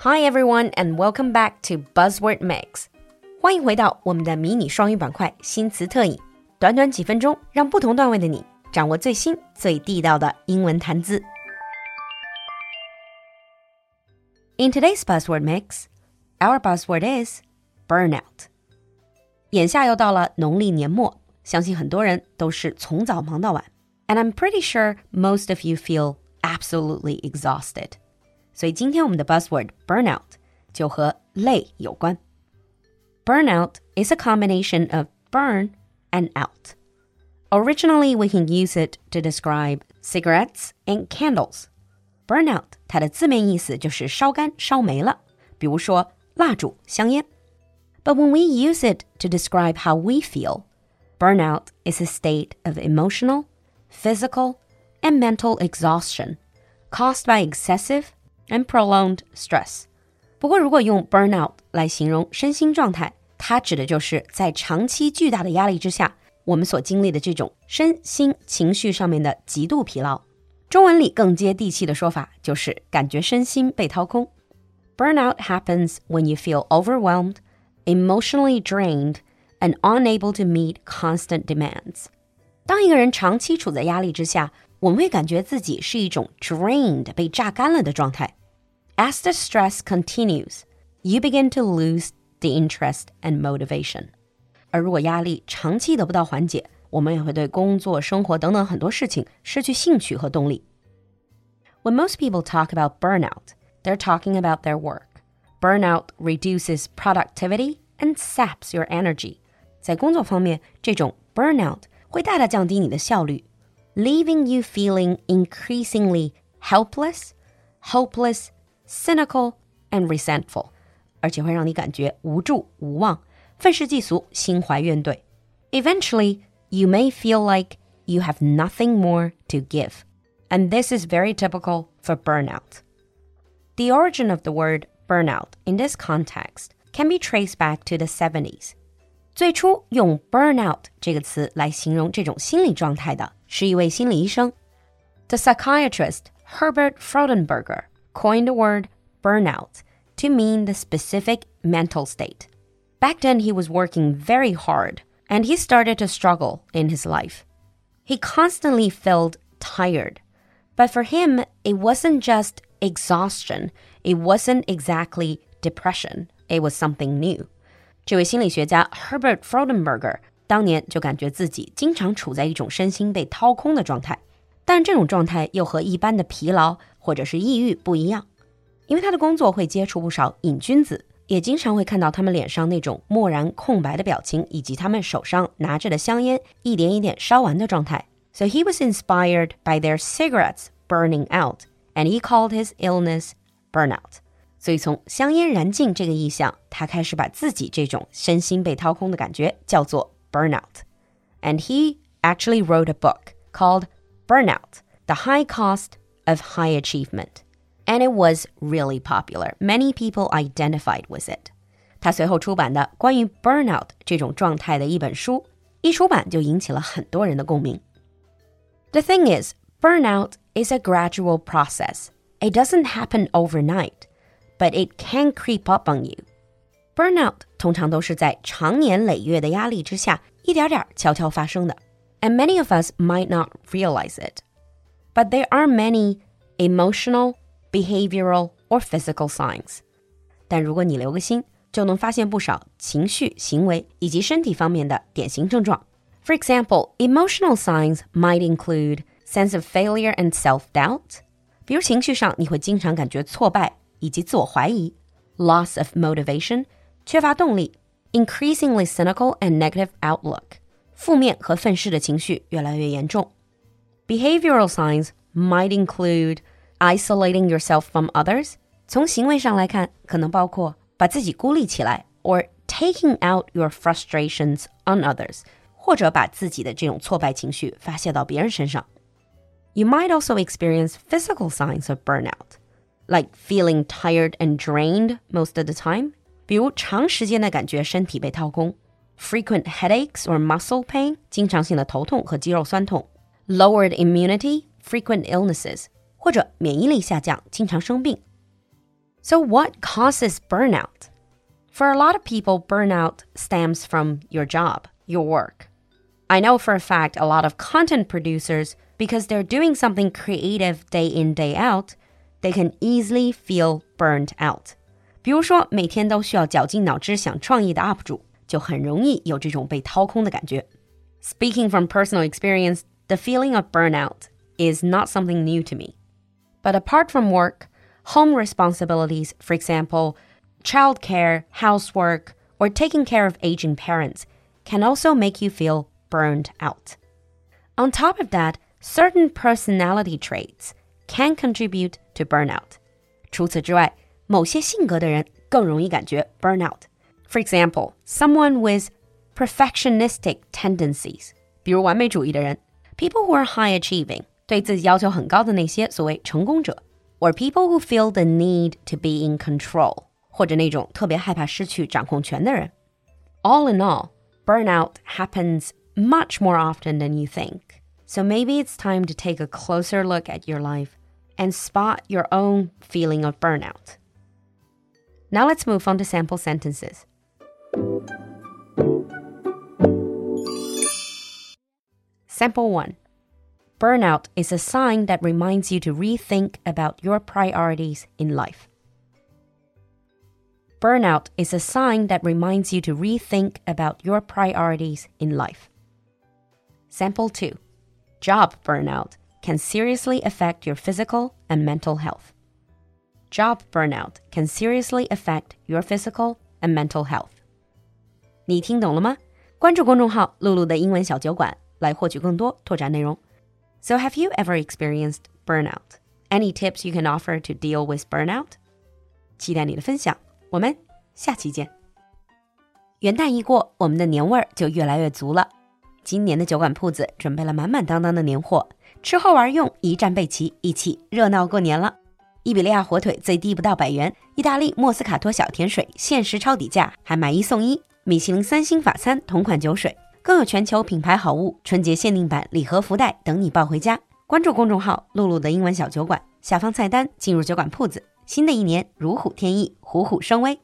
Hi everyone and welcome back to Buzzword Mix。欢迎回到我们的迷你双语板块新词特饮，短短几分钟，让不同段位的你掌握最新最地道的英文谈资。In today's buzzword mix, our buzzword is burnout. 眼下又到了农历年末，相信很多人都是从早忙到晚，and I'm pretty sure most of you feel absolutely exhausted. 所以今天我们的 buzzword burnout 就和累有关。Burnout is a combination of burn and out. Originally, we can use it to describe cigarettes and candles. Burnout 它的字面意思就是烧干、烧没了，比如说蜡烛、香烟。But when we use it to describe how we feel, burnout is a state of emotional, physical, and mental exhaustion caused by excessive and prolonged stress. 不过，如果用 burnout 来形容身心状态，它指的就是在长期巨大的压力之下，我们所经历的这种身心情绪上面的极度疲劳。中文里更接地气的说法就是感觉身心被掏空。Burnout happens when you feel overwhelmed, emotionally drained, and unable to meet constant demands. 当一个人长期处在压力之下，我们会感觉自己是一种 drained 被榨干了的状态。 As the stress continues, you begin to lose the interest and motivation. 而如果压力长期得不到缓解，我们也会对工作、生活等等很多事情失去兴趣和动力。When most people talk about burnout, they're talking about their work. Burnout reduces productivity and saps your energy. 在工作方面，这种 burnout 会大大降低你的效率 leaving you feeling increasingly helpless, hopeless, cynical and resentful，而且会让你感觉无助、无望、愤世嫉俗、心怀怨怼。Eventually, you may feel like you have nothing more to give, and this is very typical for burnout. The origin of the word burnout in this context can be traced back to the 70s. 最初用 burnout 这个词来形容这种心理状态的是一位心理医生，the psychiatrist Herbert Freudenberger。coined the word burnout to mean the specific mental state. Back then, he was working very hard and he started to struggle in his life. He constantly felt tired. But for him, it wasn't just exhaustion, it wasn't exactly depression, it was something new. 这位心理学家 Herbert Freudenberger 当年就感觉自己经常处在一种身心被掏空的状态，但这种状态又和一般的疲劳或者是抑郁不一样，因为他的工作会接触不少瘾君子，也经常会看到他们脸上那种漠然空白的表情，以及他们手上拿着的香烟一点一点烧完的状态。So he was inspired by their cigarettes burning out, and he called his illness burnout. 所以从香烟燃尽这个意象，他开始把自己这种身心被掏空的感觉叫做 burnout. And he actually wrote a book called Burnout The High Cost of High Achievement. And it was really popular. Many people identified with it. 他随后出版的关于 burnout 这种状态的一本书，一出版就引起了很多人的共鸣。The thing is, burnout is a gradual process. It doesn't happen overnight, but it can creep up on you. Burnout 通常都是在长年累月的压力之下，一点点悄悄发生的。And many of us might not realize it. But there are many emotional, behavioral, or physical signs. 但如果你留个心，就能发现不少情绪、行为以及身体方面的典型症状。For example, emotional signs might include sense of failure and self-doubt. 比如情绪上，你会经常感觉挫败以及自我怀疑；loss of motivation 缺乏动力，increasingly cynical and negative outlook，负面和愤世的情绪越来越严重。 Behavioral signs might include isolating yourself from others。从行为上来看，可能包括把自己孤立起来，or taking out your frustrations on others，或者把自己的这种挫败情绪发泄到别人身上。You might also experience physical signs of burnout, like feeling tired and drained most of the time 比如长时间的感觉身体被掏空，frequent headaches or muscle pain，经常性的头痛和肌肉酸痛 ；lowered immunity，frequent illnesses，或者免疫力下降，经常生病。 So, what causes burnout? For a lot of people, burnout stems from your job, your work. I know for a fact a lot of content producers, because they're doing something creative day in, day out, they can easily feel burned out. 比如说，每天都需要绞尽脑汁想创意的 UP 主，就很容易有这种被掏空的感觉。Speaking from personal experience, the feeling of burnout is not something new to me. But apart from work, home responsibilities, for example, childcare, housework, or taking care of aging parents, can also make you feel burned out. On top of that, certain personality traits can contribute to burnout. 除此之外，某些性格的人更容易感觉 burnout. For example, someone with perfectionistic tendencies, 比如完美主义的人 ，people who are high achieving, 对自己要求很高的那些所谓成功者，or people who feel the need to be in control，或者那种特别害怕失去掌控权的人。All in all, burnout happens much more often than you think. So maybe it's time to take a closer look at your life and spot your own feeling of burnout. Now let's move on to sample sentences. Example 1 Burnout is a sign that reminds you to rethink about your priorities in life. Burnout is a sign that reminds you to rethink about your priorities in life. Sample 2 Job burnout can seriously affect your physical and mental health. Job burnout can seriously affect your physical and mental health. 你听懂了吗？关注公众号“璐璐的英文小酒馆”，来获取更多拓展内容。so, have you ever experienced burnout? Any tips you can offer to deal with burnout? 期待你的分享，我们下期见。元旦一过，我们的年味儿就越来越足了。今年的酒馆铺子准备了满满当当的年货，吃喝玩用一站备齐，一起热闹过年了。伊比利亚火腿最低不到百元，意大利莫斯卡托小甜水限时超底价，还买一送一。米其林三星法餐同款酒水。更有全球品牌好物、春节限定版礼盒福袋等你抱回家。关注公众号“露露的英文小酒馆”，下方菜单进入酒馆铺子。新的一年如虎添翼，虎虎生威。